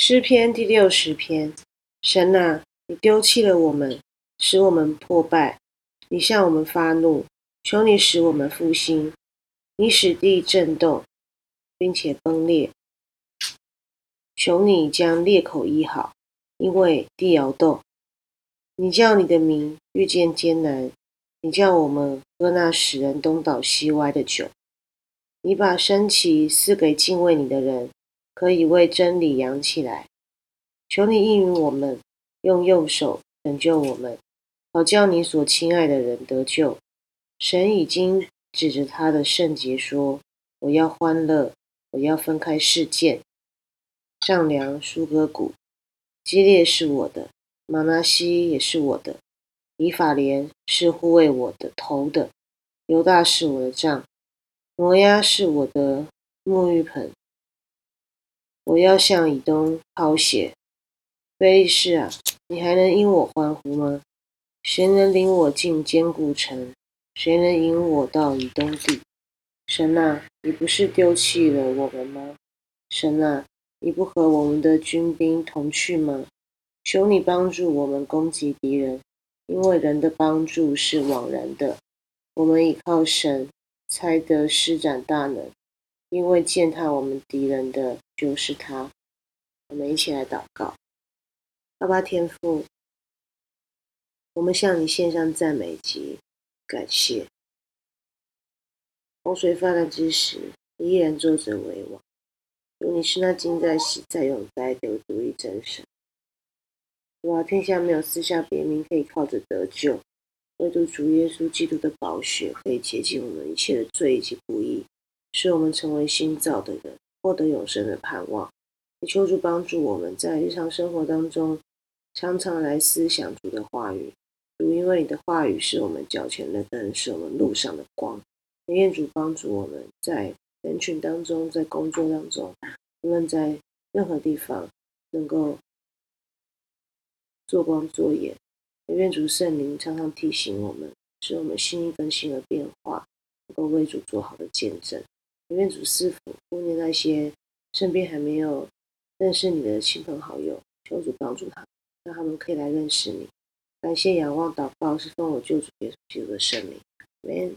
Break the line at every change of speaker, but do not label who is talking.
诗篇第六十篇，神啊，你丢弃了我们，使我们破败；你向我们发怒，求你使我们复兴。你使地震动，并且崩裂，求你将裂口医好，因为地摇动。你叫你的名遇见艰难，你叫我们喝那使人东倒西歪的酒。你把升旗赐给敬畏你的人。可以为真理扬起来，求你应允我们，用右手拯救我们，好叫你所亲爱的人得救。神已经指着他的圣洁说：“我要欢乐，我要分开事件。丈量舒歌谷，基列是我的，马拉西也是我的，以法莲是护卫我的头的，犹大是我的杖，摩押是我的沐浴盆。”我要向以东抛血，菲利士啊，你还能因我欢呼吗？谁能领我进坚固城？谁能引我到以东地？神啊，你不是丢弃了我们吗？神啊，你不和我们的军兵同去吗？求你帮助我们攻击敌人，因为人的帮助是枉然的。我们倚靠神，才得施展大能。因为践踏我们敌人的就是他，我们一起来祷告。阿爸天父，我们向你献上赞美及感谢。洪水泛滥之时，你依然坐着为王。如你是那今在、昔在、永在的独一真神。哇！天下没有私下别名可以靠着得救，唯独主耶稣基督的宝血可以洁净我们一切的罪以及不义。使我们成为新造的人，获得永生的盼望。也求主帮助我们在日常生活当中，常常来思想主的话语。主，因为你的话语是我们脚前的灯，是我们路上的光。也愿主帮助我们在人群当中，在工作当中，无论在任何地方，能够做光做眼。也愿主圣灵常常提醒我们，使我们心意更新而变化，能够为主做好的见证。愿主师傅，呼念那些身边还没有认识你的亲朋好友，求主帮助他，让他们可以来认识你。感谢仰望祷告，是奉我救主耶稣基督的圣名，阿门。